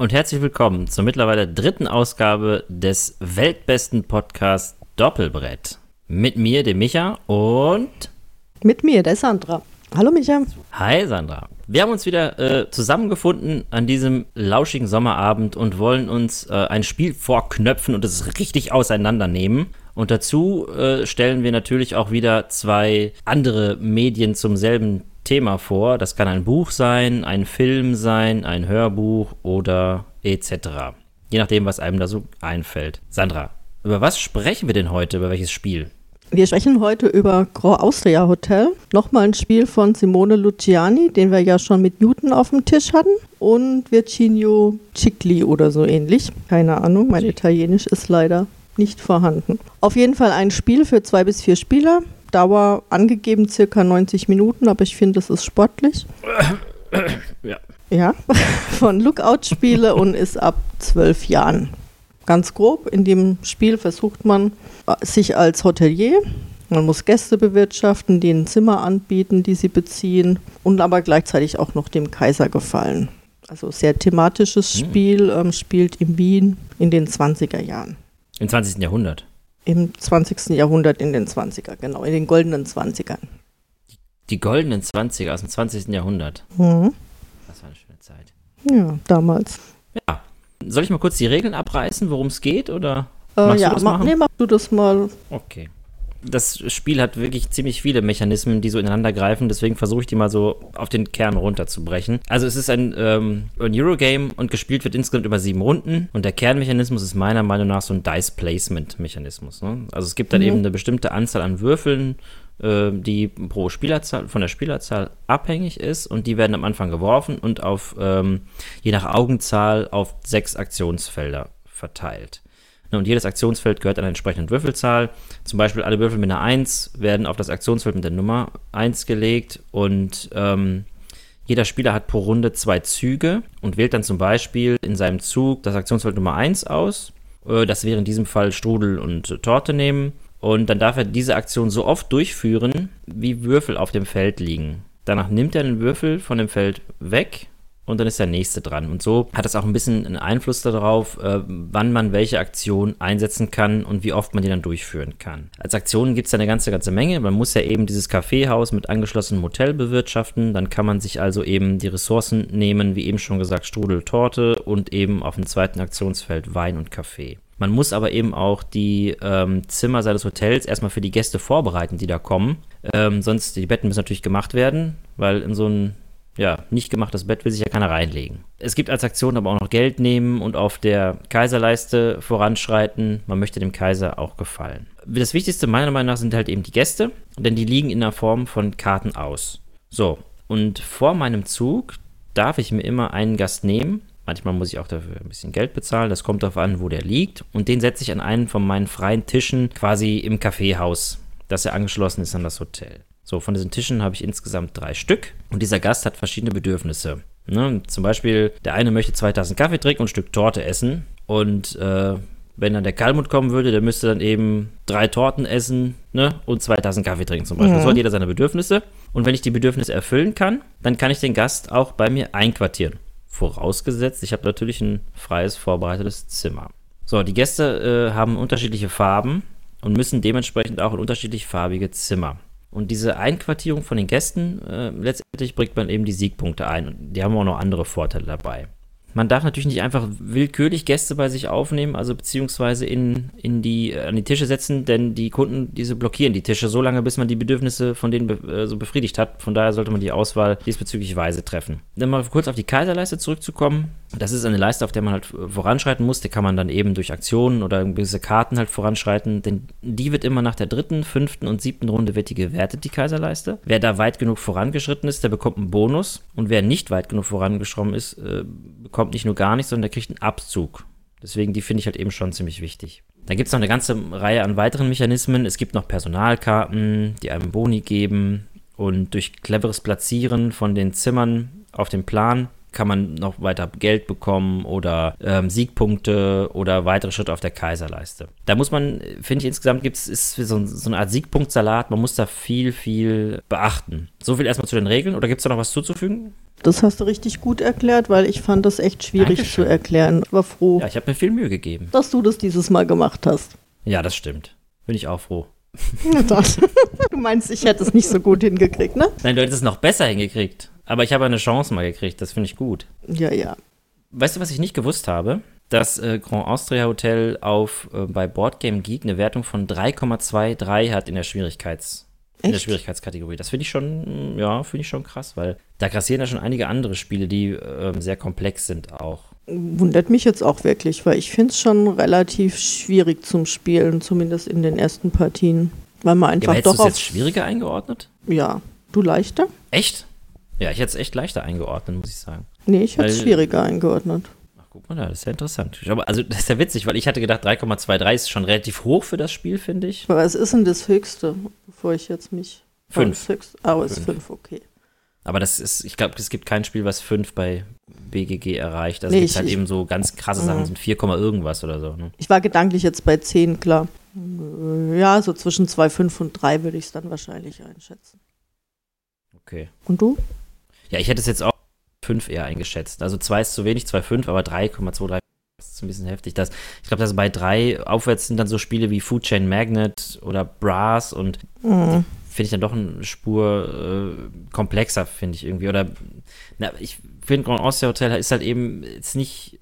Und herzlich willkommen zur mittlerweile dritten Ausgabe des weltbesten Podcasts Doppelbrett. Mit mir, dem Micha und mit mir, der Sandra. Hallo Micha. Hi Sandra. Wir haben uns wieder äh, zusammengefunden an diesem lauschigen Sommerabend und wollen uns äh, ein Spiel vorknöpfen und es richtig auseinandernehmen. Und dazu äh, stellen wir natürlich auch wieder zwei andere Medien zum selben Thema vor. Das kann ein Buch sein, ein Film sein, ein Hörbuch oder etc. Je nachdem, was einem da so einfällt. Sandra, über was sprechen wir denn heute? Über welches Spiel? Wir sprechen heute über Grand Austria Hotel. Nochmal ein Spiel von Simone Luciani, den wir ja schon mit Newton auf dem Tisch hatten. Und Virginio Cicli oder so ähnlich. Keine Ahnung, mein Italienisch ist leider nicht vorhanden. Auf jeden Fall ein Spiel für zwei bis vier Spieler. Dauer angegeben circa 90 Minuten, aber ich finde, das ist sportlich. Ja. Ja, von Lookout-Spiele und ist ab zwölf Jahren. Ganz grob, in dem Spiel versucht man äh, sich als Hotelier, man muss Gäste bewirtschaften, denen Zimmer anbieten, die sie beziehen und aber gleichzeitig auch noch dem Kaiser gefallen. Also sehr thematisches hm. Spiel, ähm, spielt in Wien in den 20er Jahren. Im 20. Jahrhundert? Im 20. Jahrhundert in den 20er, genau, in den goldenen 20ern. Die goldenen 20er aus dem 20. Jahrhundert. Mhm. Das war eine schöne Zeit. Ja, damals. Ja. Soll ich mal kurz die Regeln abreißen, worum es geht, oder? Äh, ja, mach, nee, mach du das mal. Okay das Spiel hat wirklich ziemlich viele Mechanismen, die so ineinander greifen. Deswegen versuche ich die mal so auf den Kern runterzubrechen. Also es ist ein, ähm, ein Eurogame und gespielt wird insgesamt über sieben Runden. Und der Kernmechanismus ist meiner Meinung nach so ein Dice-Placement-Mechanismus. Ne? Also es gibt dann mhm. eben eine bestimmte Anzahl an Würfeln, äh, die pro Spielerzahl, von der Spielerzahl abhängig ist. Und die werden am Anfang geworfen und auf, ähm, je nach Augenzahl, auf sechs Aktionsfelder verteilt. Ne, und jedes Aktionsfeld gehört einer entsprechenden Würfelzahl. Zum Beispiel alle Würfel mit einer 1 werden auf das Aktionsfeld mit der Nummer 1 gelegt und ähm, jeder Spieler hat pro Runde zwei Züge und wählt dann zum Beispiel in seinem Zug das Aktionsfeld Nummer 1 aus. Äh, das wäre in diesem Fall Strudel und Torte nehmen. Und dann darf er diese Aktion so oft durchführen, wie Würfel auf dem Feld liegen. Danach nimmt er einen Würfel von dem Feld weg und dann ist der nächste dran. Und so hat es auch ein bisschen einen Einfluss darauf, äh, wann man welche Aktion einsetzen kann und wie oft man die dann durchführen kann. Als Aktionen gibt es eine ganze, ganze Menge. Man muss ja eben dieses Kaffeehaus mit angeschlossenem Hotel bewirtschaften. Dann kann man sich also eben die Ressourcen nehmen, wie eben schon gesagt, Strudel, Torte und eben auf dem zweiten Aktionsfeld Wein und Kaffee. Man muss aber eben auch die ähm, Zimmer seines Hotels erstmal für die Gäste vorbereiten, die da kommen. Ähm, sonst, die Betten müssen natürlich gemacht werden, weil in so einem ja, nicht gemachtes Bett will sich ja keiner reinlegen. Es gibt als Aktion aber auch noch Geld nehmen und auf der Kaiserleiste voranschreiten. Man möchte dem Kaiser auch gefallen. Das Wichtigste meiner Meinung nach sind halt eben die Gäste, denn die liegen in der Form von Karten aus. So, und vor meinem Zug darf ich mir immer einen Gast nehmen. Manchmal muss ich auch dafür ein bisschen Geld bezahlen. Das kommt darauf an, wo der liegt. Und den setze ich an einen von meinen freien Tischen quasi im Kaffeehaus, das ja angeschlossen ist an das Hotel. So, von diesen Tischen habe ich insgesamt drei Stück und dieser Gast hat verschiedene Bedürfnisse. Ne? Zum Beispiel, der eine möchte zwei Tassen Kaffee trinken und ein Stück Torte essen und äh, wenn dann der Kalmut kommen würde, der müsste dann eben drei Torten essen ne? und zwei Tassen Kaffee trinken zum Beispiel. Ja. So hat jeder seine Bedürfnisse. Und wenn ich die Bedürfnisse erfüllen kann, dann kann ich den Gast auch bei mir einquartieren. Vorausgesetzt, ich habe natürlich ein freies, vorbereitetes Zimmer. So, die Gäste äh, haben unterschiedliche Farben und müssen dementsprechend auch in unterschiedlich farbige Zimmer. Und diese Einquartierung von den Gästen, äh, letztendlich bringt man eben die Siegpunkte ein. Und die haben auch noch andere Vorteile dabei. Man darf natürlich nicht einfach willkürlich Gäste bei sich aufnehmen, also beziehungsweise in, in die, äh, an die Tische setzen, denn die Kunden, diese blockieren die Tische so lange, bis man die Bedürfnisse von denen be, äh, so befriedigt hat. Von daher sollte man die Auswahl diesbezüglich weise treffen. Dann mal kurz auf die Kaiserleiste zurückzukommen. Das ist eine Leiste, auf der man halt voranschreiten muss. Die kann man dann eben durch Aktionen oder gewisse Karten halt voranschreiten, denn die wird immer nach der dritten, fünften und siebten Runde wird die gewertet, die Kaiserleiste. Wer da weit genug vorangeschritten ist, der bekommt einen Bonus und wer nicht weit genug vorangeschrommen ist, äh, bekommt bekommt nicht nur gar nichts, sondern der kriegt einen Abzug. Deswegen, die finde ich halt eben schon ziemlich wichtig. Dann gibt es noch eine ganze Reihe an weiteren Mechanismen. Es gibt noch Personalkarten, die einem Boni geben. Und durch cleveres Platzieren von den Zimmern auf dem Plan kann man noch weiter Geld bekommen oder ähm, Siegpunkte oder weitere Schritte auf der Kaiserleiste. Da muss man, finde ich, insgesamt gibt es so, so, eine Art Siegpunktsalat. Man muss da viel, viel beachten. So viel erstmal zu den Regeln. Oder gibt es da noch was zuzufügen? Das hast du richtig gut erklärt, weil ich fand das echt schwierig Dankeschön. zu erklären. Ich war froh, Ja, ich habe mir viel Mühe gegeben. dass du das dieses Mal gemacht hast. Ja, das stimmt. Bin ich auch froh. du meinst, ich hätte es nicht so gut hingekriegt, ne? Nein, du hättest es noch besser hingekriegt. Aber ich habe eine Chance mal gekriegt. Das finde ich gut. Ja, ja. Weißt du, was ich nicht gewusst habe? Dass äh, Grand Austria Hotel auf äh, bei Boardgame Geek eine Wertung von 3,23 hat in der Schwierigkeits in der Echt? Schwierigkeitskategorie. Das finde ich schon, ja, finde ich schon krass, weil da grassieren ja schon einige andere Spiele, die ähm, sehr komplex sind auch. Wundert mich jetzt auch wirklich, weil ich finde es schon relativ schwierig zum Spielen, zumindest in den ersten Partien. Weil man Ja, einfach aber hättest du doch es auf. jetzt schwieriger eingeordnet? Ja. Du leichter? Echt? Ja, ich hätte es echt leichter eingeordnet, muss ich sagen. Nee, ich hätte es schwieriger eingeordnet. Guck mal da, das ist ja interessant. Aber also, das ist ja witzig, weil ich hatte gedacht, 3,23 ist schon relativ hoch für das Spiel, finde ich. Aber was ist denn das Höchste, bevor ich jetzt mich. Fünf. Oh, das Höchste. Aber es ist Fünf. fünf, okay. Aber das ist, ich glaube, es gibt kein Spiel, was 5 bei BGG erreicht. Also Nee, es gibt ich- halt ich- eben so ganz krasse Mhm. Sachen, sind 4, Komma irgendwas oder so. Ne? Ich war gedanklich jetzt bei 10, klar. Ja, so zwischen 2,5 und 3 würde ich es dann wahrscheinlich einschätzen. Okay. Und du? Ja, ich hätte es jetzt auch 5 eher eingeschätzt. Also 2 ist zu wenig, 2,5, aber 3,23 ist ein bisschen heftig. Das, ich glaube, dass bei 3 aufwärts sind dann so Spiele wie Food Chain Magnet oder Brass und Mhm. finde ich dann doch eine Spur äh, komplexer, finde ich irgendwie. Oder na, ich finde Grand Austria Hotel ist halt eben jetzt nicht,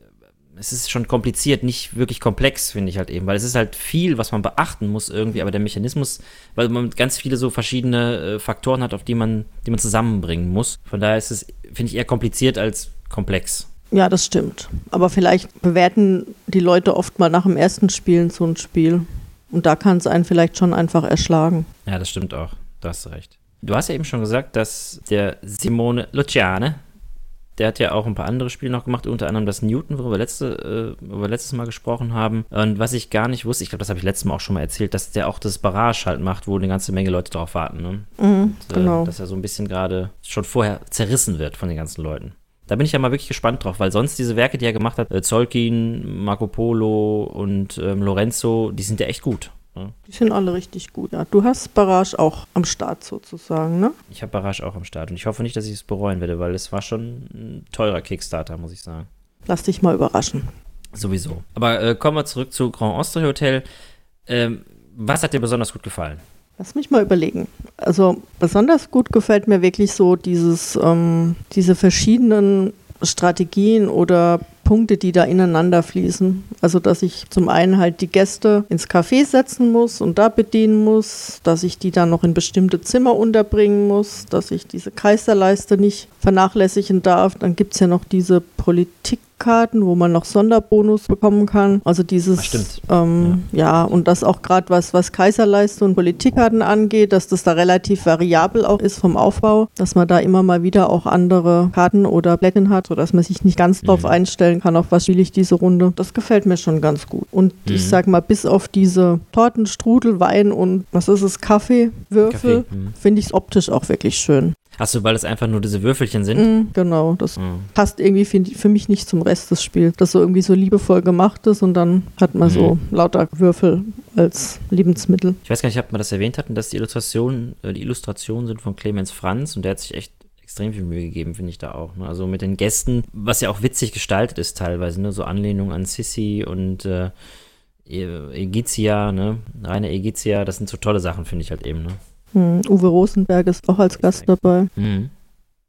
es ist schon kompliziert, nicht wirklich komplex, finde ich halt eben, weil es ist halt viel, was man beachten muss irgendwie, aber der Mechanismus, weil man ganz viele so verschiedene äh, Faktoren hat, auf die man, die man zusammenbringen muss. Von daher ist es, finde ich, eher kompliziert als komplex. Ja, das stimmt. Aber vielleicht bewerten die Leute oft mal nach dem ersten Spielen so ein Spiel. Und da kann es einen vielleicht schon einfach erschlagen. Ja, das stimmt auch. Da hast du recht. Du hast ja eben schon gesagt, dass der Simone Luciane, der hat ja auch ein paar andere Spiele noch gemacht, unter anderem das Newton, worüber wir, letzte, äh, wir letztes Mal gesprochen haben. Und was ich gar nicht wusste, ich glaube, das habe ich letztes Mal auch schon mal erzählt, dass der auch das Barrage halt macht, wo eine ganze Menge Leute drauf warten. Ne? Mhm, Und, äh, genau. Dass er so ein bisschen gerade schon vorher zerrissen wird von den ganzen Leuten. Da bin ich ja mal wirklich gespannt drauf, weil sonst diese Werke, die er gemacht hat, äh, Zolkin, Marco Polo und ähm, Lorenzo, die sind ja echt gut. Ne? Die sind alle richtig gut. Ja, du hast Barrage auch am Start sozusagen, ne? Ich habe Barrage auch am Start und ich hoffe nicht, dass ich es bereuen werde, weil es war schon ein teurer Kickstarter, muss ich sagen. Lass dich mal überraschen. Sowieso. Aber äh, kommen wir zurück zu Grand Austria Hotel. Ähm, was hat dir besonders gut gefallen? Lass mich mal überlegen. Also besonders gut gefällt mir wirklich so dieses, ähm, diese verschiedenen Strategien oder Punkte, die da ineinander fließen. Also dass ich zum einen halt die Gäste ins Café setzen muss und da bedienen muss, dass ich die dann noch in bestimmte Zimmer unterbringen muss, dass ich diese Kaiserleiste nicht vernachlässigen darf. Dann gibt es ja noch diese Politikkarten, wo man noch Sonderbonus bekommen kann. Also dieses stimmt. ähm, ja. und das auch gerade was, was Kaiserleiste und Politikkarten angeht, dass das da relativ variabel auch ist vom Aufbau, dass man da immer mal wieder auch andere Karten oder Blättchen hat, sodass man sich nicht ganz drauf Mhm. einstellen kann, auf was spiele ich diese Runde. Das gefällt mir schon ganz gut. Und Mhm. ich sag mal, bis auf diese Torten, Strudel, Wein und was ist es, Kaffee, Würfel. Mhm. finde ich es optisch auch wirklich schön. Hast du, weil es einfach nur diese Würfelchen sind? Mhm, genau, das Mhm. passt irgendwie find, für mich nicht zum Rest des Spiels. Das so irgendwie so liebevoll gemacht ist und dann hat man so Mhm. lauter Würfel als Lebensmittel. Ich weiß gar nicht, ob wir das erwähnt hatten, dass die Illustrationen, äh, die Illustrationen sind von Clemens Franz und der hat sich echt extrem viel Mühe gegeben, finde ich da auch. Ne? Also mit den Gästen, was ja auch witzig gestaltet ist teilweise, ne? so Anlehnungen an Sissi und äh, E- Egizia, ne? Reine Egizia, das sind so tolle Sachen, finde ich halt eben. Ne? Hm, Uwe Rosenberg ist auch als Gast dabei. Mhm.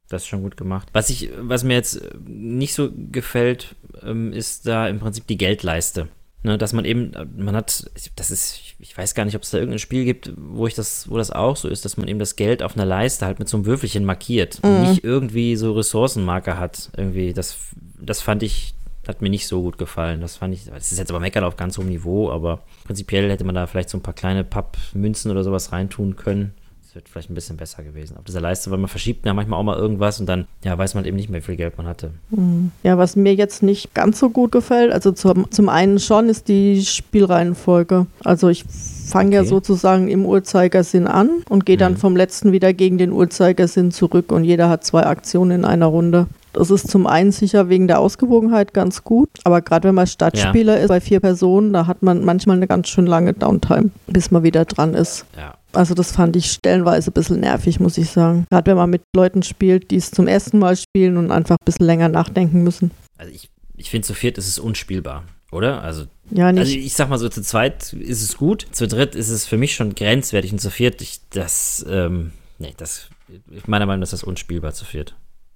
Das ist schon gut gemacht. Was ich, was mir jetzt äh, nicht so gefällt, ähm, ist da im Prinzip die Geldleiste. Ne, dass man eben, äh, man hat, das ist, ich weiß gar nicht, ob es da irgendein Spiel gibt, wo ich das, wo das auch so ist, dass man eben das Geld auf einer Leiste halt mit so einem Würfelchen markiert und Mhm. nicht irgendwie so Ressourcenmarker hat. Irgendwie, das, das fand ich, hat mir nicht so gut gefallen. Das fand ich, das ist jetzt aber Meckern auf ganz hohem Niveau, aber prinzipiell hätte man da vielleicht so ein paar kleine Pappmünzen oder sowas reintun können. Das wird vielleicht ein bisschen besser gewesen. Auf dieser Leiste, weil man verschiebt ja manchmal auch mal irgendwas und dann, ja, weiß man halt eben nicht mehr, wie viel Geld man hatte. Hm. Ja, was mir jetzt nicht ganz so gut gefällt, also zum, zum einen schon, ist die Spielreihenfolge. Also ich fange ja Okay. sozusagen im Uhrzeigersinn an und gehe dann Mhm. vom letzten wieder gegen den Uhrzeigersinn zurück und jeder hat zwei Aktionen in einer Runde. Das ist zum einen sicher wegen der Ausgewogenheit ganz gut, aber gerade wenn man Stadtspieler ja. ist bei vier Personen, da hat man manchmal eine ganz schön lange Downtime, bis man wieder dran ist. Ja. Also das fand ich stellenweise ein bisschen nervig, muss ich sagen. Gerade wenn man mit Leuten spielt, die es zum ersten Mal spielen und einfach ein bisschen länger nachdenken müssen. Also ich, ich finde, zu viert ist es unspielbar, oder? Also, ja, nicht. also ich sag mal so, zu zweit ist es gut, zu dritt ist es für mich schon grenzwertig und zu viert, ich, das, ähm, nee, das, meiner Meinung nach ist das unspielbar zu viert.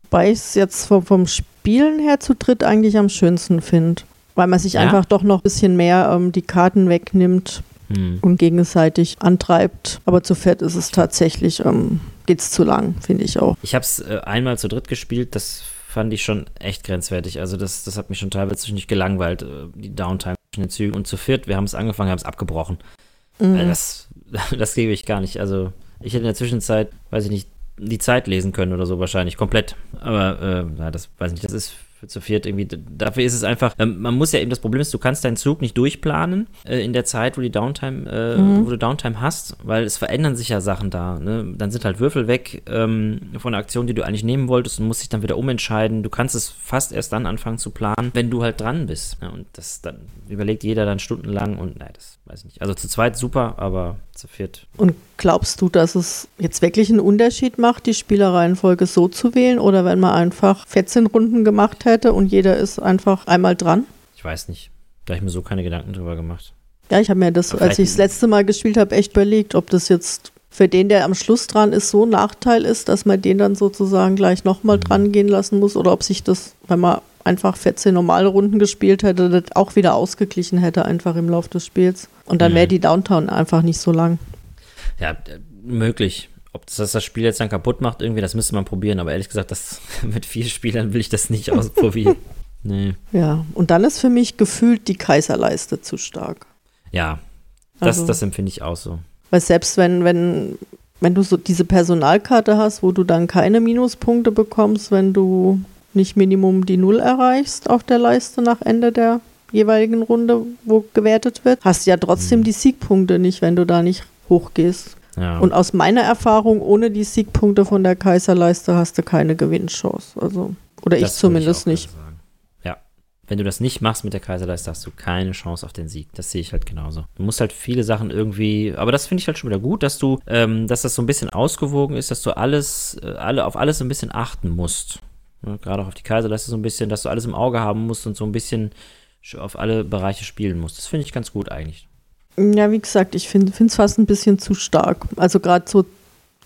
Wobei ich es jetzt vom, vom Spielen her zu dritt eigentlich am schönsten finde. Weil man sich ja? einfach doch noch ein bisschen mehr ähm, die Karten wegnimmt hm. und gegenseitig antreibt. Aber zu fett ist es tatsächlich, ähm, geht es zu lang, finde ich auch. Ich habe es äh, einmal zu dritt gespielt, das fand ich schon echt grenzwertig. Also das, das hat mich schon teilweise nicht gelangweilt, äh, die Downtime zwischen den Zügen. Und zu viert, wir haben es angefangen, haben es abgebrochen. Mhm. Also das, das gebe ich gar nicht. Also ich hätte in der Zwischenzeit, weiß ich nicht, die Zeit lesen können oder so wahrscheinlich, komplett. Aber äh, das weiß ich nicht, das ist zu viert irgendwie, dafür ist es einfach, ähm, man muss ja eben, das Problem ist, du kannst deinen Zug nicht durchplanen äh, in der Zeit, wo die Downtime, äh, mhm. wo du Downtime hast, weil es verändern sich ja Sachen da. Ne? Dann sind halt Würfel weg ähm, von der Aktion, die du eigentlich nehmen wolltest und musst dich dann wieder umentscheiden. Du kannst es fast erst dann anfangen zu planen, wenn du halt dran bist. Ja, und das dann überlegt jeder dann stundenlang und nein, das weiß ich nicht. Also zu zweit super, aber zu viert. Und glaubst du, dass es jetzt wirklich einen Unterschied macht, die Spielereihenfolge so zu wählen oder wenn man einfach 14 Runden gemacht hätte und jeder ist einfach einmal dran? Ich weiß nicht. Da habe ich mir so keine Gedanken drüber gemacht. Ja, ich habe mir das, als ich das letzte Mal gespielt habe, echt überlegt, ob das jetzt für den, der am Schluss dran ist, so ein Nachteil ist, dass man den dann sozusagen gleich nochmal mhm. dran gehen lassen muss oder ob sich das, wenn man einfach 14 normale Runden gespielt hätte, das auch wieder ausgeglichen hätte, einfach im Laufe des Spiels. Und dann mhm. wäre die Downtown einfach nicht so lang. Ja, möglich. Ob das das Spiel jetzt dann kaputt macht, irgendwie, das müsste man probieren. Aber ehrlich gesagt, das, mit vier Spielern will ich das nicht ausprobieren. nee. Ja, und dann ist für mich gefühlt die Kaiserleiste zu stark. Ja, das, also, das empfinde ich auch so. Weil selbst wenn, wenn, wenn du so diese Personalkarte hast, wo du dann keine Minuspunkte bekommst, wenn du nicht Minimum die Null erreichst auf der Leiste nach Ende der jeweiligen Runde, wo gewertet wird, hast du ja trotzdem mhm. die Siegpunkte nicht, wenn du da nicht hochgehst. Ja. Und aus meiner Erfahrung, ohne die Siegpunkte von der Kaiserleiste hast du keine Gewinnchance. Also, oder das ich zumindest ich nicht. Ja. Wenn du das nicht machst mit der Kaiserleiste, hast du keine Chance auf den Sieg. Das sehe ich halt genauso. Du musst halt viele Sachen irgendwie, aber das finde ich halt schon wieder gut, dass du, ähm, dass das so ein bisschen ausgewogen ist, dass du alles, äh, alle, auf alles so ein bisschen achten musst. Ne, Gerade auch auf die Kaiserleiste so ein bisschen, dass du alles im Auge haben musst und so ein bisschen auf alle Bereiche spielen musst. Das finde ich ganz gut eigentlich. Ja, wie gesagt, ich finde es fast ein bisschen zu stark. Also gerade so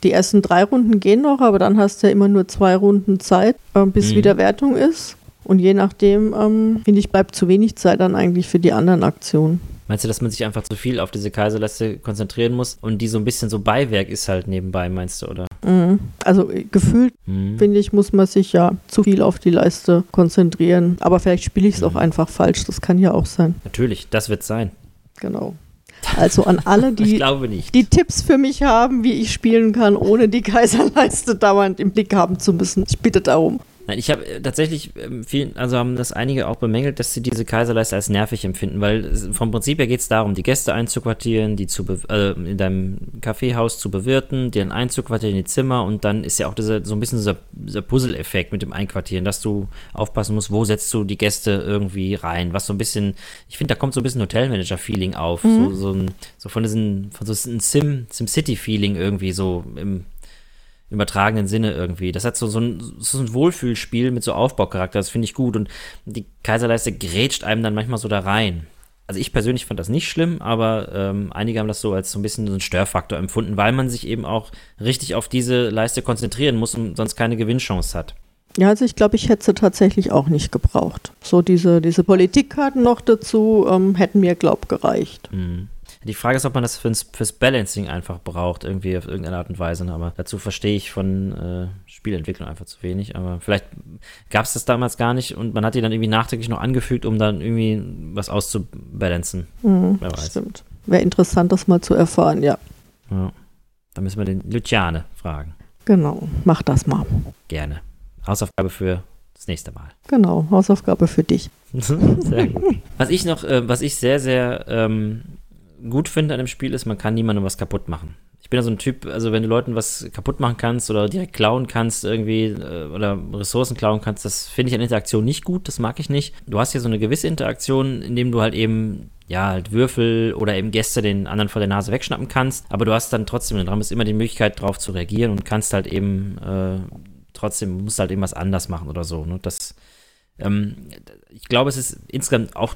die ersten drei Runden gehen noch, aber dann hast du ja immer nur zwei Runden Zeit, äh, bis mhm. wieder Wertung ist. Und je nachdem, ähm, finde ich, bleibt zu wenig Zeit dann eigentlich für die anderen Aktionen. Meinst du, dass man sich einfach zu viel auf diese Kaiserleiste konzentrieren muss und die so ein bisschen so Beiwerk ist halt nebenbei, meinst du, oder? Mhm. Also äh, gefühlt, mhm. finde ich, muss man sich ja zu viel auf die Leiste konzentrieren. Aber vielleicht spiele ich es mhm. auch einfach falsch, das kann ja auch sein. Natürlich, das wird sein. Genau. Also an alle, die, die Tipps für mich haben, wie ich spielen kann, ohne die Kaiserleiste dauernd im Blick haben zu müssen. Ich bitte darum. Nein, ich habe äh, tatsächlich ähm, vielen, also haben das einige auch bemängelt, dass sie diese Kaiserleiste als nervig empfinden, weil vom Prinzip her geht es darum, die Gäste einzuquartieren, die zu äh, in deinem Kaffeehaus zu bewirten, dann einzuquartieren in die Zimmer und dann ist ja auch dieser, so ein bisschen dieser, dieser Puzzle-Effekt mit dem Einquartieren, dass du aufpassen musst, wo setzt du die Gäste irgendwie rein, was so ein bisschen, ich finde, da kommt so ein bisschen Hotelmanager-Feeling auf, mhm. so, so, ein, so von diesem, von so Sim, Sim-City-Feeling irgendwie so im übertragenen Sinne irgendwie. Das hat so, so, ein, so ein Wohlfühlspiel mit so Aufbaucharakter, das finde ich gut. Und die Kaiserleiste grätscht einem dann manchmal so da rein. Also ich persönlich fand das nicht schlimm, aber ähm, einige haben das so als so ein bisschen so einen Störfaktor empfunden, weil man sich eben auch richtig auf diese Leiste konzentrieren muss und sonst keine Gewinnchance hat. Ja, also ich glaube, ich hätte sie tatsächlich auch nicht gebraucht. So diese, diese Politikkarten noch dazu ähm, hätten mir, glaub, gereicht. Mhm. Die Frage ist, ob man das fürs, fürs Balancing einfach braucht, irgendwie auf irgendeine Art und Weise. Ne? Aber dazu verstehe ich von äh, Spielentwicklung einfach zu wenig. Aber vielleicht gab es das damals gar nicht und man hat die dann irgendwie nachträglich noch angefügt, um dann irgendwie was auszubalancen. Mhm, Wer weiß. Stimmt. Wäre interessant, das mal zu erfahren, ja. ja. Da müssen wir den Luciane fragen. Genau, mach das mal. Gerne. Hausaufgabe für das nächste Mal. Genau, Hausaufgabe für dich. sehr gut. Was ich noch, äh, was ich sehr, sehr ähm, gut finde an dem Spiel ist, man kann niemandem was kaputt machen. Ich bin ja so ein Typ, also wenn du Leuten was kaputt machen kannst oder direkt klauen kannst, irgendwie, äh, oder Ressourcen klauen kannst, das finde ich an Interaktion nicht gut, das mag ich nicht. Du hast hier so eine gewisse Interaktion, indem du halt eben ja, halt Würfel oder eben Gäste den anderen vor der Nase wegschnappen kannst, aber du hast dann trotzdem, dann ist immer die Möglichkeit drauf zu reagieren und kannst halt eben äh, trotzdem, musst halt eben was anders machen oder so. Ne? Das, ähm, ich glaube, es ist insgesamt auch,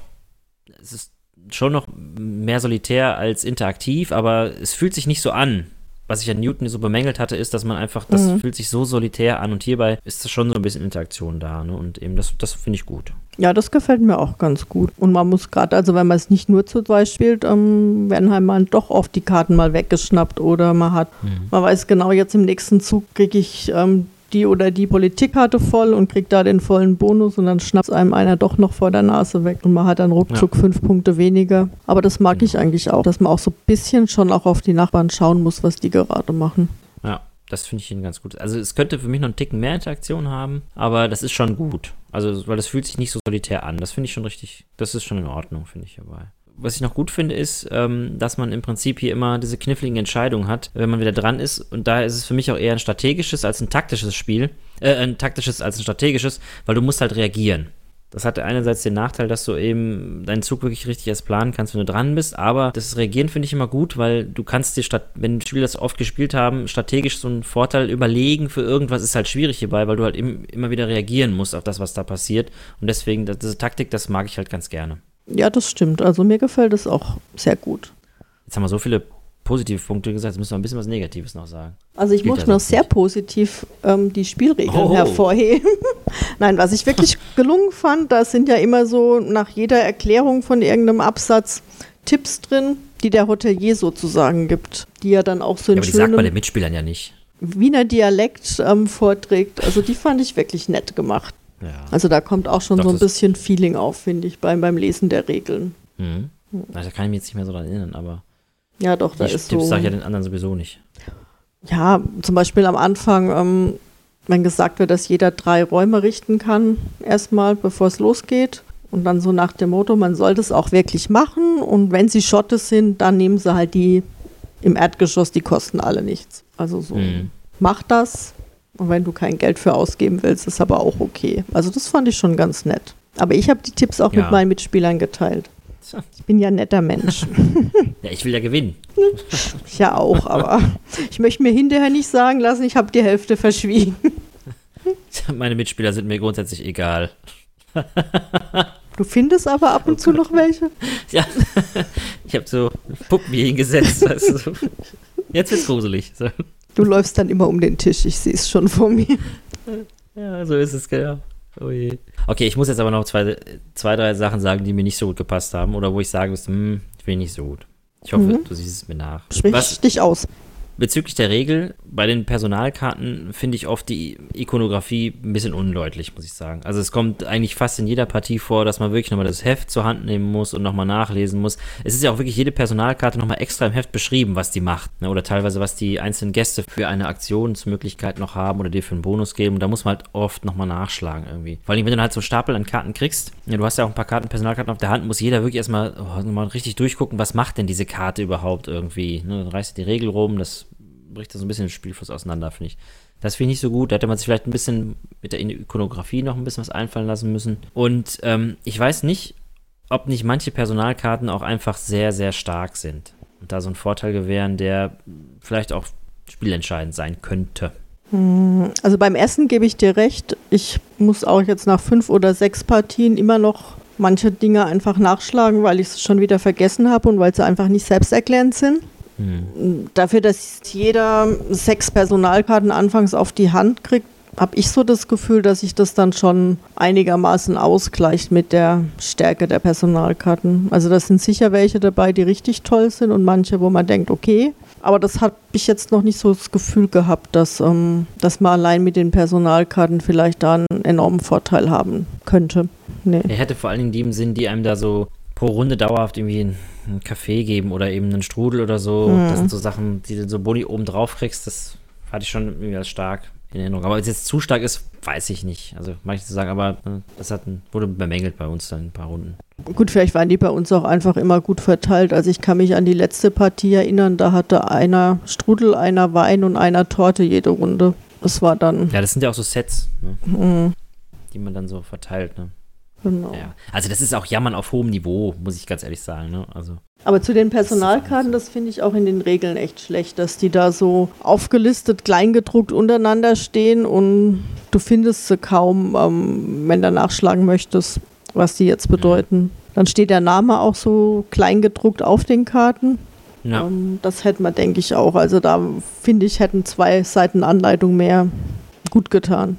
es ist schon noch mehr solitär als interaktiv, aber es fühlt sich nicht so an. Was ich an Newton so bemängelt hatte, ist, dass man einfach, das mhm. fühlt sich so solitär an und hierbei ist schon so ein bisschen Interaktion da. Ne? Und eben, das, das finde ich gut. Ja, das gefällt mir auch ganz gut. Und man muss gerade, also wenn man es nicht nur zu zweit spielt, ähm, werden halt mal doch oft die Karten mal weggeschnappt oder man hat, mhm. man weiß genau, jetzt im nächsten Zug kriege ich ähm, die oder die Politikkarte voll und kriegt da den vollen Bonus und dann schnappt einem einer doch noch vor der Nase weg und man hat dann ruckzuck ja. fünf Punkte weniger. Aber das mag ich eigentlich auch, dass man auch so ein bisschen schon auch auf die Nachbarn schauen muss, was die gerade machen. Ja, das finde ich ganz gut. Also es könnte für mich noch einen Ticken mehr Interaktion haben, aber das ist schon gut. Also, weil das fühlt sich nicht so solitär an. Das finde ich schon richtig, das ist schon in Ordnung, finde ich dabei was ich noch gut finde, ist, ähm, dass man im Prinzip hier immer diese kniffligen Entscheidungen hat, wenn man wieder dran ist. Und daher ist es für mich auch eher ein strategisches als ein taktisches Spiel. Äh, ein taktisches als ein strategisches, weil du musst halt reagieren. Das hat einerseits den Nachteil, dass du eben deinen Zug wirklich richtig erst planen kannst, wenn du dran bist, aber das Reagieren finde ich immer gut, weil du kannst dir, statt, wenn Spieler das oft gespielt haben, strategisch so einen Vorteil überlegen für irgendwas ist halt schwierig hierbei, weil du halt im, immer wieder reagieren musst auf das, was da passiert. Und deswegen, diese Taktik, das mag ich halt ganz gerne. Ja, das stimmt. Also mir gefällt es auch sehr gut. Jetzt haben wir so viele positive Punkte gesagt, jetzt müssen wir ein bisschen was Negatives noch sagen. Also ich Spielt muss noch sehr nicht. positiv ähm, die Spielregeln oh. hervorheben. Nein, was ich wirklich gelungen fand, da sind ja immer so nach jeder Erklärung von irgendeinem Absatz Tipps drin, die der Hotelier sozusagen gibt, die er dann auch so in ja, aber die sagt man den Mitspielern ja nicht. Wiener Dialekt ähm, vorträgt. Also die fand ich wirklich nett gemacht. Ja. Also da kommt auch schon Doch, so ein bisschen Feeling auf, finde ich, beim, beim Lesen der Regeln. Mhm. Also da kann ich mich jetzt nicht mehr so dran erinnern, aber. Ja, doch, da ist Tipps so. sage ich ja den anderen sowieso nicht. Ja, zum Beispiel am Anfang, ähm, wenn gesagt wird, dass jeder drei Räume richten kann, erstmal, bevor es losgeht. Und dann so nach dem Motto, man sollte es auch wirklich machen. Und wenn sie Schotte sind, dann nehmen sie halt die im Erdgeschoss, die kosten alle nichts. Also so, mhm. macht das, und wenn du kein Geld für ausgeben willst, ist aber auch okay. Also das fand ich schon ganz nett. Aber ich habe die Tipps auch ja. mit meinen Mitspielern geteilt. Ich bin ja ein netter Mensch. Ja, ich will ja gewinnen. Ich ja auch, aber ich möchte mir hinterher nicht sagen lassen, ich habe die Hälfte verschwiegen. Meine Mitspieler sind mir grundsätzlich egal. Du findest aber ab und zu noch welche? Ja, ich habe so Puppen hier hingesetzt. Weißt du. Jetzt wird's gruselig. So. Du läufst dann immer um den Tisch, ich sehe es schon vor mir. Ja, so ist es, genau. Oh je. Okay, ich muss jetzt aber noch zwei, zwei, drei Sachen sagen, die mir nicht so gut gepasst haben oder wo ich sagen müsste, hm, ich will nicht so gut. Ich hoffe, mhm. du siehst es mir nach. Sprich Was, dich aus. Bezüglich der Regel, bei den Personalkarten finde ich oft die Ikonografie ein bisschen undeutlich, muss ich sagen. Also es kommt eigentlich fast in jeder Partie vor, dass man wirklich nochmal das Heft zur Hand nehmen muss und nochmal nachlesen muss. Es ist ja auch wirklich jede Personalkarte nochmal extra im Heft beschrieben, was die macht. Ne? Oder teilweise, was die einzelnen Gäste für eine Aktionsmöglichkeit noch haben oder dir für einen Bonus geben. Da muss man halt oft nochmal nachschlagen irgendwie. Vor allem, wenn du halt so einen Stapel an Karten kriegst, ja, du hast ja auch ein paar Karten, Personalkarten auf der Hand, muss jeder wirklich erstmal oh, mal richtig durchgucken, was macht denn diese Karte überhaupt irgendwie. Ne? Dann reißt du die Regel rum, das bricht das so ein bisschen den Spielfluss auseinander, finde ich. Das finde ich nicht so gut. Da hätte man sich vielleicht ein bisschen mit der Ikonografie noch ein bisschen was einfallen lassen müssen. Und ähm, ich weiß nicht, ob nicht manche Personalkarten auch einfach sehr, sehr stark sind. Und da so einen Vorteil gewähren, der vielleicht auch spielentscheidend sein könnte. Hm, also beim Essen gebe ich dir recht. Ich muss auch jetzt nach fünf oder sechs Partien immer noch manche Dinge einfach nachschlagen, weil ich es schon wieder vergessen habe und weil sie einfach nicht selbsterklärend sind. Dafür, dass jeder sechs Personalkarten anfangs auf die Hand kriegt, habe ich so das Gefühl, dass sich das dann schon einigermaßen ausgleicht mit der Stärke der Personalkarten. Also da sind sicher welche dabei, die richtig toll sind und manche, wo man denkt, okay. Aber das habe ich jetzt noch nicht so das Gefühl gehabt, dass, ähm, dass man allein mit den Personalkarten vielleicht da einen enormen Vorteil haben könnte. Nee. Er hätte vor allen Dingen die im Sinn, die einem da so pro Runde dauerhaft irgendwie einen, Kaffee geben oder eben einen Strudel oder so. Mhm. Das sind so Sachen, die du so Boni oben drauf kriegst. Das hatte ich schon irgendwie als stark in Erinnerung. Aber ob es jetzt zu stark ist, weiß ich nicht. Also, zu sagen, aber ne, das hat, wurde bemängelt bei uns dann ein paar Runden. Gut, vielleicht waren die bei uns auch einfach immer gut verteilt. Also ich kann mich an die letzte Partie erinnern, da hatte einer Strudel, einer Wein und einer Torte jede Runde. Das war dann. Ja, das sind ja auch so Sets, ne? Mhm. die man dann so verteilt. Ne? Genau. Ja. Also das ist auch Jammern auf hohem Niveau, muss ich ganz ehrlich sagen. Ne? Also Aber zu den Personalkarten, das finde ich auch in den Regeln echt schlecht, dass die da so aufgelistet, kleingedruckt untereinander stehen und du findest sie kaum, ähm, wenn du nachschlagen möchtest, was die jetzt bedeuten. Dann steht der Name auch so kleingedruckt auf den Karten. ja. Ähm, das hätte man, denke ich, auch. Also da finde ich, hätten zwei Seiten Anleitung mehr gut getan.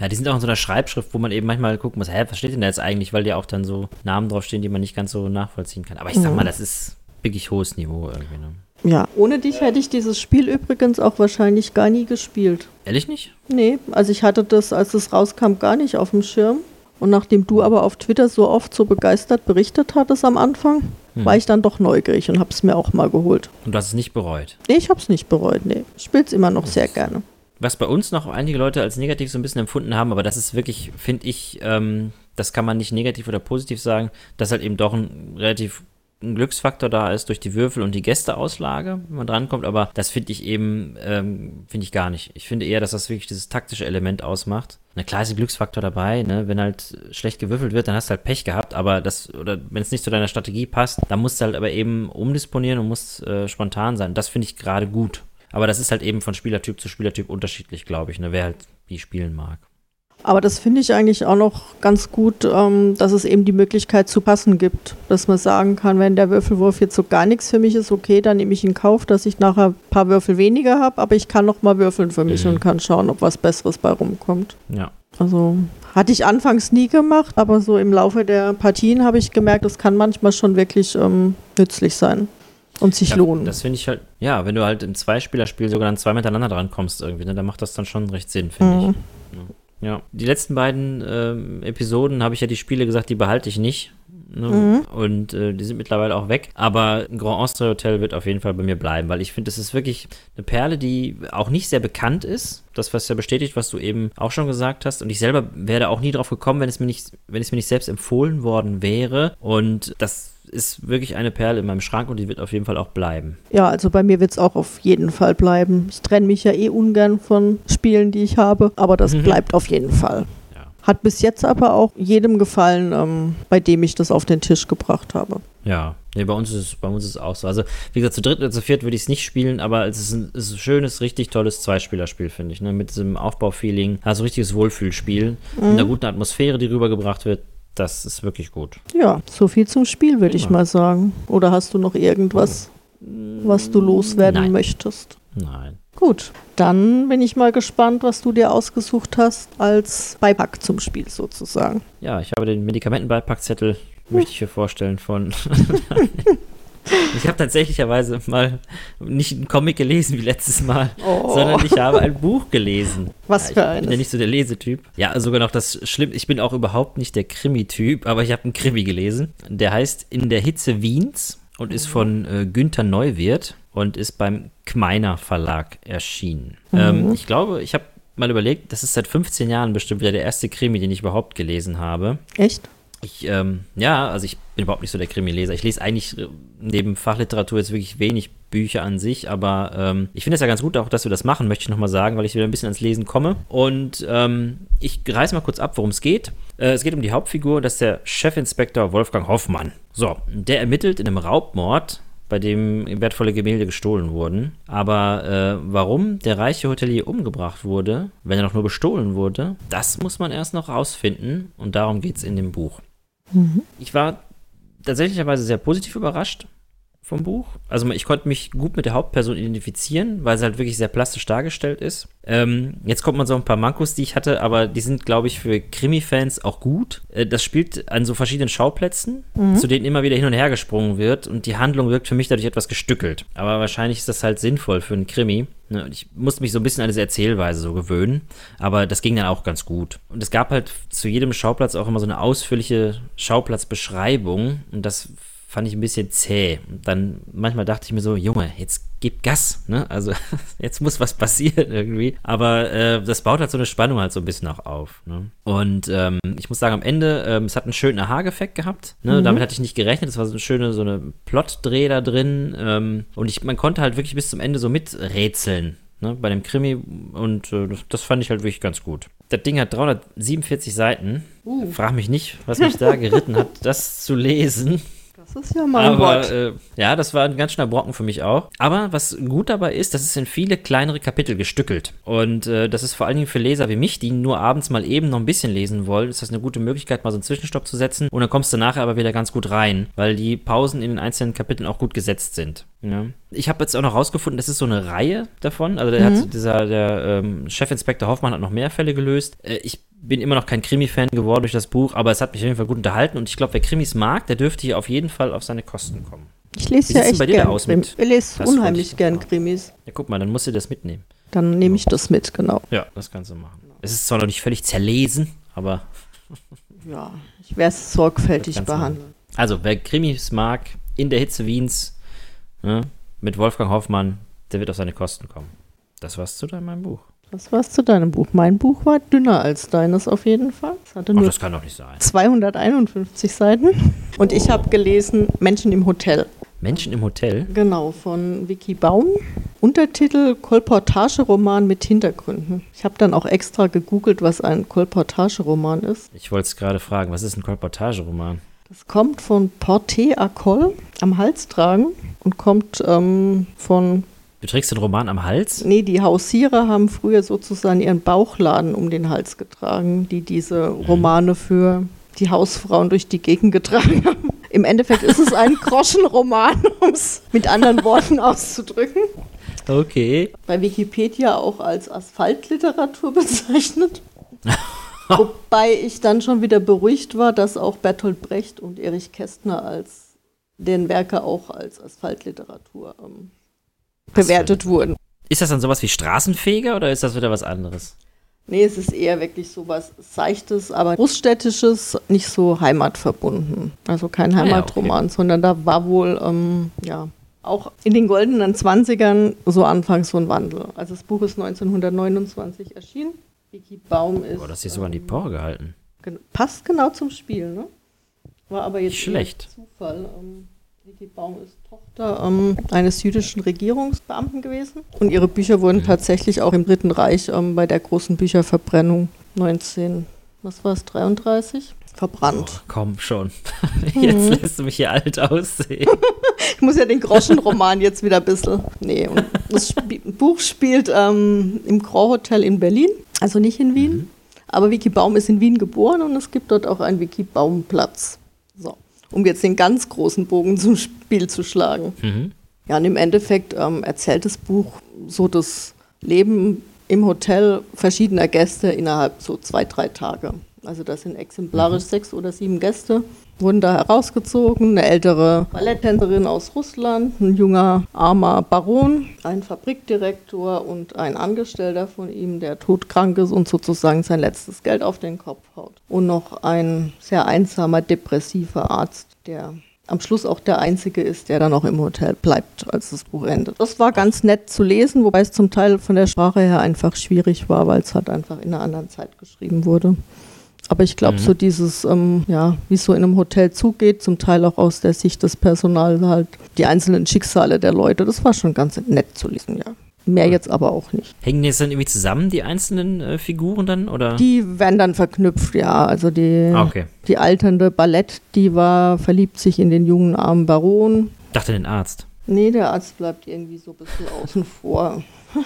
Ja, die sind auch in so einer Schreibschrift, wo man eben manchmal gucken muss, hä, was steht denn da jetzt eigentlich, weil die auch dann so Namen draufstehen, die man nicht ganz so nachvollziehen kann. Aber ich sag Mhm. mal, das ist wirklich hohes Niveau irgendwie. Ne? Ja. Ohne dich hätte ich dieses Spiel übrigens auch wahrscheinlich gar nie gespielt. Ehrlich nicht? Nee, also ich hatte das, als es rauskam, gar nicht auf dem Schirm. Und nachdem du aber auf Twitter so oft so begeistert berichtet hattest am Anfang, Hm. war ich dann doch neugierig und habe es mir auch mal geholt. Und du hast es nicht bereut. Nee, ich habe es nicht bereut, nee. Ich spiele es immer noch sehr gerne. Was bei uns noch einige Leute als negativ so ein bisschen empfunden haben, aber das ist wirklich, finde ich, ähm, das kann man nicht negativ oder positiv sagen, dass halt eben doch ein relativ ein Glücksfaktor da ist durch die Würfel und die Gästeauslage, wenn man drankommt, aber das finde ich eben, ähm, finde ich gar nicht. Ich finde eher, dass das wirklich dieses taktische Element ausmacht. Na klar ist ein Glücksfaktor dabei, ne? wenn halt schlecht gewürfelt wird, dann hast du halt Pech gehabt, aber das, oder wenn es nicht zu deiner Strategie passt, dann musst du halt aber eben umdisponieren und musst äh, spontan sein. Das finde ich gerade gut. Aber das ist halt eben von Spielertyp zu Spielertyp unterschiedlich, glaube ich, ne? wer halt wie spielen mag. Aber das finde ich eigentlich auch noch ganz gut, ähm, dass es eben die Möglichkeit zu passen gibt. Dass man sagen kann, wenn der Würfelwurf jetzt so gar nichts für mich ist, okay, dann nehme ich in Kauf, dass ich nachher ein paar Würfel weniger habe, aber ich kann noch mal würfeln für mich Mhm. und kann schauen, ob was Besseres bei rumkommt. Ja. Also hatte ich anfangs nie gemacht, aber so im Laufe der Partien habe ich gemerkt, das kann manchmal schon wirklich ähm, nützlich sein und sich ja, lohnen. Das finde ich halt, ja, wenn du halt im Zweispielerspiel sogar dann zwei miteinander dran kommst irgendwie, ne, dann macht das dann schon recht Sinn, finde Mhm. ich. Ja. Die letzten beiden ähm, Episoden habe ich ja die Spiele gesagt, die behalte ich nicht. Ne? Mhm. Und äh, die sind mittlerweile auch weg. Aber Grand Austria Hotel wird auf jeden Fall bei mir bleiben, weil ich finde, das ist wirklich eine Perle, die auch nicht sehr bekannt ist. Das, was ja bestätigt, was du eben auch schon gesagt hast. Und ich selber wäre auch nie drauf gekommen, wenn es mir nicht, wenn es mir nicht selbst empfohlen worden wäre. Und das ist wirklich eine Perle in meinem Schrank und die wird auf jeden Fall auch bleiben. Ja, also bei mir wird es auch auf jeden Fall bleiben. Ich trenne mich ja eh ungern von Spielen, die ich habe, aber das Mhm. bleibt auf jeden Fall. Ja. Hat bis jetzt aber auch jedem gefallen, ähm, bei dem ich das auf den Tisch gebracht habe. Ja, nee, bei uns ist es, bei uns ist es auch so. Also, wie gesagt, zu dritt oder zu viert würde ich es nicht spielen, aber es ist ein, es ist ein schönes, richtig tolles Zweispielerspiel, finde ich. Ne? Mit diesem Aufbaufeeling, also richtiges Wohlfühlspiel, mit einer guten Atmosphäre, die rübergebracht wird. Das ist wirklich gut. Ja, so viel zum Spiel, würde ich mal sagen. Oder hast du noch irgendwas, was du loswerden Nein. möchtest? Nein. Gut, dann bin ich mal gespannt, was du dir ausgesucht hast als Beipack zum Spiel sozusagen. Ja, ich habe den Medikamentenbeipackzettel, möchte ich hier vorstellen, von. ich habe tatsächlicherweise mal nicht einen Comic gelesen wie letztes Mal, Oh. sondern ich habe ein Buch gelesen. Was ja, für Ich bin ja nicht so der Lesetyp. Ja, sogar noch das Schlimm. Ich bin auch überhaupt nicht der Krimi-Typ, aber ich habe einen Krimi gelesen. Der heißt In der Hitze Wiens und ist von äh, Günther Neuwirth und ist beim Kmeiner Verlag erschienen. Ähm, ich glaube, ich habe mal überlegt, das ist seit 15 Jahren bestimmt wieder der erste Krimi, den ich überhaupt gelesen habe. Echt? Ich, ähm, ja, also ich bin überhaupt nicht so der Krimi-Leser. Ich lese eigentlich äh, neben Fachliteratur jetzt wirklich wenig Bücher an sich, aber ähm, ich finde es ja ganz gut auch, dass wir das machen, möchte ich nochmal sagen, weil ich wieder ein bisschen ans Lesen komme. Und ähm, ich reiße mal kurz ab, worum es geht. Äh, es geht um die Hauptfigur, das ist der Chefinspektor Wolfgang Hoffmann. So, der ermittelt in einem Raubmord, bei dem wertvolle Gemälde gestohlen wurden. Aber äh, warum der reiche Hotelier umgebracht wurde, wenn er doch nur bestohlen wurde, das muss man erst noch rausfinden und darum geht es in dem Buch. Ich war tatsächlicherweise sehr positiv überrascht vom Buch. Also ich konnte mich gut mit der Hauptperson identifizieren, weil sie halt wirklich sehr plastisch dargestellt ist. Ähm, jetzt kommt man so ein paar Mankos, die ich hatte, aber die sind, glaube ich, für Krimi-Fans auch gut. Äh, das spielt an so verschiedenen Schauplätzen, zu denen immer wieder hin und her gesprungen wird und die Handlung wirkt für mich dadurch etwas gestückelt. Aber wahrscheinlich ist das halt sinnvoll für einen Krimi. Ne, und Ich musste mich so ein bisschen an diese Erzählweise so gewöhnen, aber das ging dann auch ganz gut. Und es gab halt zu jedem Schauplatz auch immer so eine ausführliche Schauplatzbeschreibung und das fand ich ein bisschen zäh. Und dann manchmal dachte ich mir so, Junge, jetzt gib Gas, ne? Also jetzt muss was passieren irgendwie. Aber äh, das baut halt so eine Spannung halt so ein bisschen auch auf. Ne? Und ähm, ich muss sagen, am Ende, ähm, es hat einen schönen Aha-Effekt gehabt. Ne? Mhm. Damit hatte ich nicht gerechnet. Es war so eine schöne, so eine Plot-Dreh da drin. Ähm, und ich, man konnte halt wirklich bis zum Ende so miträtseln. Ne, bei dem Krimi und äh, das, fand ich halt wirklich ganz gut. Das Ding hat 347 Seiten. Uh. Frag mich nicht, was mich da geritten hat, das zu lesen. Das ist ja mal ein Wort. Äh, ja, das war ein ganz schöner Brocken für mich auch. Aber was gut dabei ist, das ist in viele kleinere Kapitel gestückelt. Und äh, das ist vor allen Dingen für Leser wie mich, die nur abends mal eben noch ein bisschen lesen wollen, ist das eine gute Möglichkeit, mal so einen Zwischenstopp zu setzen. Und dann kommst du nachher aber wieder ganz gut rein, weil die Pausen in den einzelnen Kapiteln auch gut gesetzt sind. Ja. Ich habe jetzt auch noch rausgefunden, das ist so eine Reihe davon. Also der mhm. hat dieser der ähm, Chefinspektor Hoffmann hat noch mehr Fälle gelöst. Äh, ich bin immer noch kein Krimi-Fan geworden durch das Buch, aber es hat mich auf jeden Fall gut unterhalten und ich glaube, wer Krimis mag, der dürfte hier auf jeden Fall auf seine Kosten kommen. Ich lese ja echt gerne. Aus mit? Ich lese unheimlich gern Krimis. Ja, guck mal, dann musst du das mitnehmen. Dann nehme ich das mit, genau. Ja, das kannst du machen. Es ist zwar noch nicht völlig zerlesen, aber. ja, ich werde es sorgfältig behandeln. Also, wer Krimis mag, in der Hitze Wiens, ne, mit Wolfgang Hoffmann, der wird auf seine Kosten kommen. Das war's zu deinem Buch. Was war's zu deinem Buch? Mein Buch war dünner als deines auf jeden Fall. Es hatte nur Ach, das kann doch nicht sein. 251 Seiten. Und ich habe gelesen Menschen im Hotel. Menschen im Hotel? Genau, von Vicky Baum. Untertitel Kolportageroman mit Hintergründen. Ich habe dann auch extra gegoogelt, was ein Kolportageroman ist. Ich wollte es gerade fragen, was ist ein Kolportageroman? Das kommt von Porté à Col am Hals tragen und kommt ähm, von Du trägst den Roman am Hals? Nee, die Hausierer haben früher sozusagen ihren Bauchladen um den Hals getragen, die diese mhm. Romane für die Hausfrauen durch die Gegend getragen haben. Im Endeffekt ist es ein Groschenroman, um es mit anderen Worten auszudrücken. Okay. Bei Wikipedia auch als Asphaltliteratur bezeichnet. Wobei ich dann schon wieder beruhigt war, dass auch Bertolt Brecht und Erich Kästner als den Werke auch als Asphaltliteratur ähm, bewertet wurden. Ist das dann sowas wie Straßenfeger oder ist das wieder was anderes? Nee, es ist eher wirklich sowas Seichtes, aber Großstädtisches, nicht so heimatverbunden. Also kein Heimatroman, ah, ja, okay. sondern da war wohl, ähm, ja, auch in den goldenen Zwanzigern so anfangs so ein Wandel. Also das Buch ist 1929 erschienen. Vicky Baum ist. Boah, das ist sogar an die Power gehalten. Passt genau zum Spiel, ne? War aber jetzt schlecht. Zufall. Ähm, Vicky Baum ist Tochter ähm, eines jüdischen Regierungsbeamten gewesen. Und ihre Bücher wurden mhm. tatsächlich auch im Dritten Reich ähm, bei der großen Bücherverbrennung 19, was war es, 33? Verbrannt. Oh, komm schon. Jetzt mhm. lässt du mich hier alt aussehen. ich muss ja den Groschenroman jetzt wieder ein bisschen. Nee, und das Sp Buch spielt ähm, im Grand Hotel in Berlin, also nicht in Wien. Mhm. Aber Vicky Baum ist in Wien geboren und es gibt dort auch einen Vicky Baum Platz. So um jetzt den ganz großen Bogen zum Spiel zu schlagen. Mhm. Ja, und im Endeffekt ähm, erzählt das Buch so das Leben im Hotel verschiedener Gäste innerhalb so zwei, drei Tage. Also das sind exemplarisch mhm. sechs oder sieben Gäste wurden da herausgezogen. Eine ältere Balletttänzerin aus Russland, ein junger, armer Baron, ein Fabrikdirektor und ein Angestellter von ihm, der todkrank ist und sozusagen sein letztes Geld auf den Kopf haut. Und noch ein sehr einsamer, depressiver Arzt, der am Schluss auch der Einzige ist, der dann auch im Hotel bleibt, als das Buch endet. Das war ganz nett zu lesen, wobei es zum Teil von der Sprache her einfach schwierig war, weil es halt einfach in einer anderen Zeit geschrieben wurde. Aber ich glaube, mhm. so dieses, ähm, ja, wie es so in einem Hotel zugeht, zum Teil auch aus der Sicht des Personals, halt die einzelnen Schicksale der Leute, das war schon ganz nett zu lesen, ja. Mehr jetzt aber auch nicht. Hängen die jetzt dann irgendwie zusammen, die einzelnen äh, Figuren dann? Oder? Die werden dann verknüpft, ja. Also die, ah, okay. die alternde Ballett-Diva verliebt sich in den jungen armen Baron. Dachte den Arzt. Nee, der Arzt bleibt irgendwie so ein bisschen außen vor.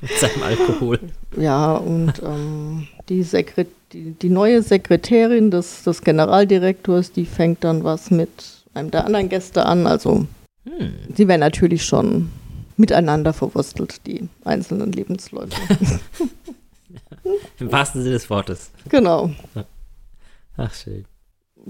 Mit seinem Alkohol. Ja, und ähm, die, Sekret die, die, neue Sekretärin des, des Generaldirektors, die fängt dann was mit einem der anderen Gäste an. Also, hm. sie werden natürlich schon miteinander verwurstelt, die einzelnen Lebensläufe. Im wahrsten Sinne des Wortes. Genau. Ach, schön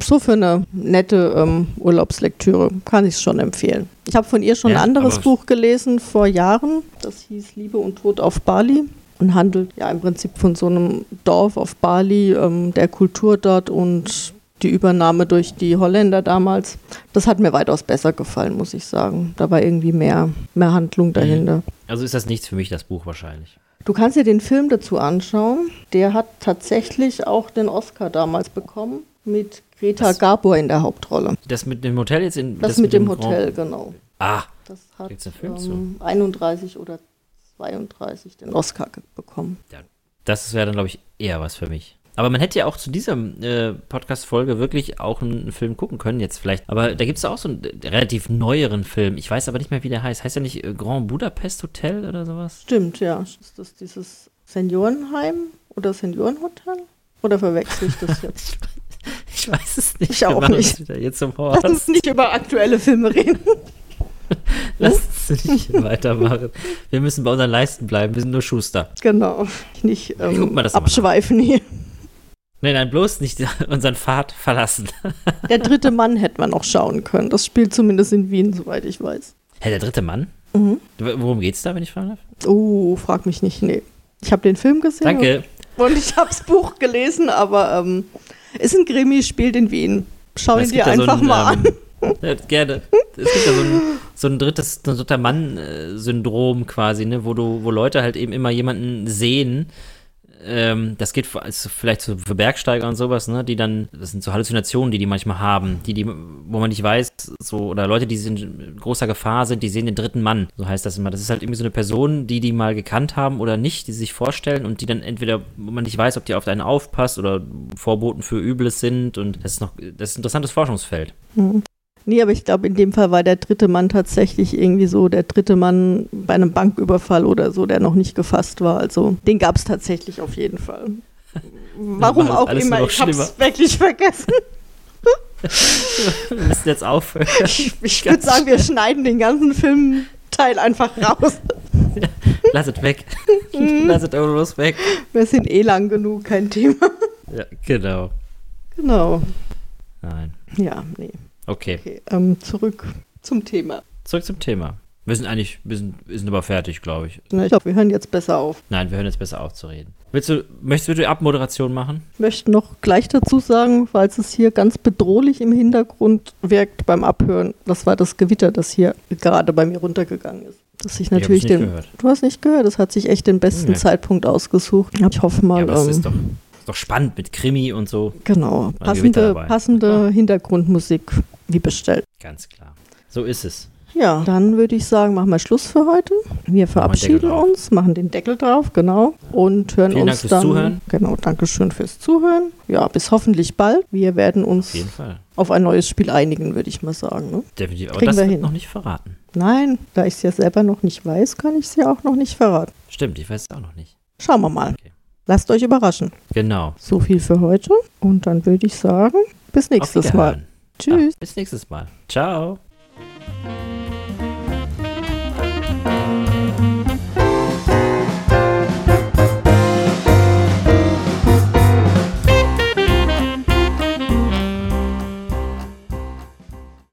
so für eine nette ähm, Urlaubslektüre kann ich es schon empfehlen. Ich habe von ihr schon ja, ein anderes Buch gelesen vor Jahren. Das hieß Liebe und Tod auf Bali und handelt ja im Prinzip von so einem Dorf auf Bali, ähm, der Kultur dort und die Übernahme durch die Holländer damals. Das hat mir weitaus besser gefallen, muss ich sagen. Da war irgendwie mehr, mehr Handlung dahinter. Also ist das nichts für mich, das Buch wahrscheinlich. Du kannst dir den Film dazu anschauen. Der hat tatsächlich auch den Oscar damals bekommen mit Greta Das- Garbo in der Hauptrolle. Das mit dem Hotel jetzt in. Das, mit dem Grand- Hotel, genau. Ah, Das hat ähm, 31 oder 32 den Oscar bekommen. das wäre dann, glaube ich, eher was für mich. Aber man hätte ja auch zu dieser äh, Podcast-Folge wirklich auch einen Film gucken können, jetzt vielleicht. Aber da gibt es auch so einen relativ neueren Film. Ich weiß aber nicht mehr, wie der heißt. Heißt der nicht äh, Grand Budapest Hotel oder sowas? Stimmt, ja. Ist das dieses Seniorenheim oder Seniorenhotel? Oder verwechsel ich das jetzt? Ich weiß es nicht. Ich auch nicht. jetzt zum Lass uns Horst. nicht über aktuelle Filme reden. Lass uns nicht weitermachen. Wir müssen bei unseren Leisten bleiben. Wir sind nur Schuster. Genau. Nicht ähm, abschweifen hier. Nein, nein, bloß nicht unseren Pfad verlassen. Der dritte Mann hätte man auch schauen können. Das spielt zumindest in Wien, soweit ich weiß. Hä, der dritte Mann? Mhm. Worum geht's da, wenn ich fragen darf? Oh, frag mich nicht. Nee. Ich habe den Film gesehen. Danke. Und ich habe das Buch gelesen, aber ähm, ist ein Krimi, spielt in Wien. Schau ihn dir da so einfach ein, mal an. ähm, Ja, gerne. Es gibt ja so ein, so ein drittes, so ein dritter Mann-Syndrom quasi, ne, wo du, wo Leute halt eben immer jemanden sehen. Ähm, das geht für, also vielleicht so für Bergsteiger und sowas, ne, die dann, das sind so Halluzinationen, die die manchmal haben, die, die, wo man nicht weiß, so, oder Leute, die in großer Gefahr sind, die sehen den dritten Mann, so heißt das immer. Das ist halt irgendwie so eine Person, die die mal gekannt haben oder nicht, die sich vorstellen und die dann entweder, wo man nicht weiß, ob die auf einen aufpasst oder Vorboten für Übles sind und das ist noch, das ist ein interessantes Forschungsfeld. Nee, aber ich glaube, in dem Fall war der dritte Mann tatsächlich irgendwie so der dritte Mann bei einem Banküberfall oder so, der noch nicht gefasst war. Also den gab es tatsächlich auf jeden Fall. Warum auch immer, ich habe es wirklich vergessen. Wir müssen jetzt aufhören. Ich, ich würde sagen, wir schneiden den ganzen Filmteil einfach raus. Lass es weg. Mhm. Lass es bloß weg. Wir sind eh lang genug, kein Thema. Ja, genau. Genau. Nein. Ja, nee. Okay. Okay, ähm, zurück zum Thema. Zurück zum Thema. Wir sind eigentlich, wir sind, wir sind aber fertig, glaube ich. Na, Ich glaube, wir hören jetzt besser auf. Nein, wir hören jetzt besser auf zu reden. Willst du, möchtest du die Abmoderation machen? Ich möchte noch gleich dazu sagen, falls es hier ganz bedrohlich im Hintergrund wirkt beim Abhören, das war das Gewitter, das hier gerade bei mir runtergegangen ist. Dass ich natürlich Ich den. gehört. Du hast nicht gehört, das hat sich echt den besten Nee. Zeitpunkt ausgesucht. Ich hoffe mal, Ja, aber das ähm, ist doch, ist doch spannend mit Krimi und so. genau, passende, passende. Hintergrundmusik wie bestellt. Ganz klar. So ist es. Ja, dann würde ich sagen, machen wir Schluss für heute. Wir verabschieden drauf. uns, machen den Deckel drauf, genau. Und hören Vielen Dank uns fürs dann. Zuhören. Genau, Dankeschön fürs Zuhören. Ja, bis hoffentlich bald. Wir werden uns Auf auf ein neues Spiel einigen, würde ich mal sagen. Ne? Definitiv. Aber Kriegen das wir wird hin. noch nicht verraten. Nein, da ich es ja selber noch nicht weiß, kann ich es ja auch noch nicht verraten. Stimmt, ich weiß es auch noch nicht. Schauen wir mal. Okay. Lasst euch überraschen. Genau. So viel für heute. Und dann würde ich sagen, bis nächstes Mal. Tschüss. Ja, bis nächstes Mal. Ciao.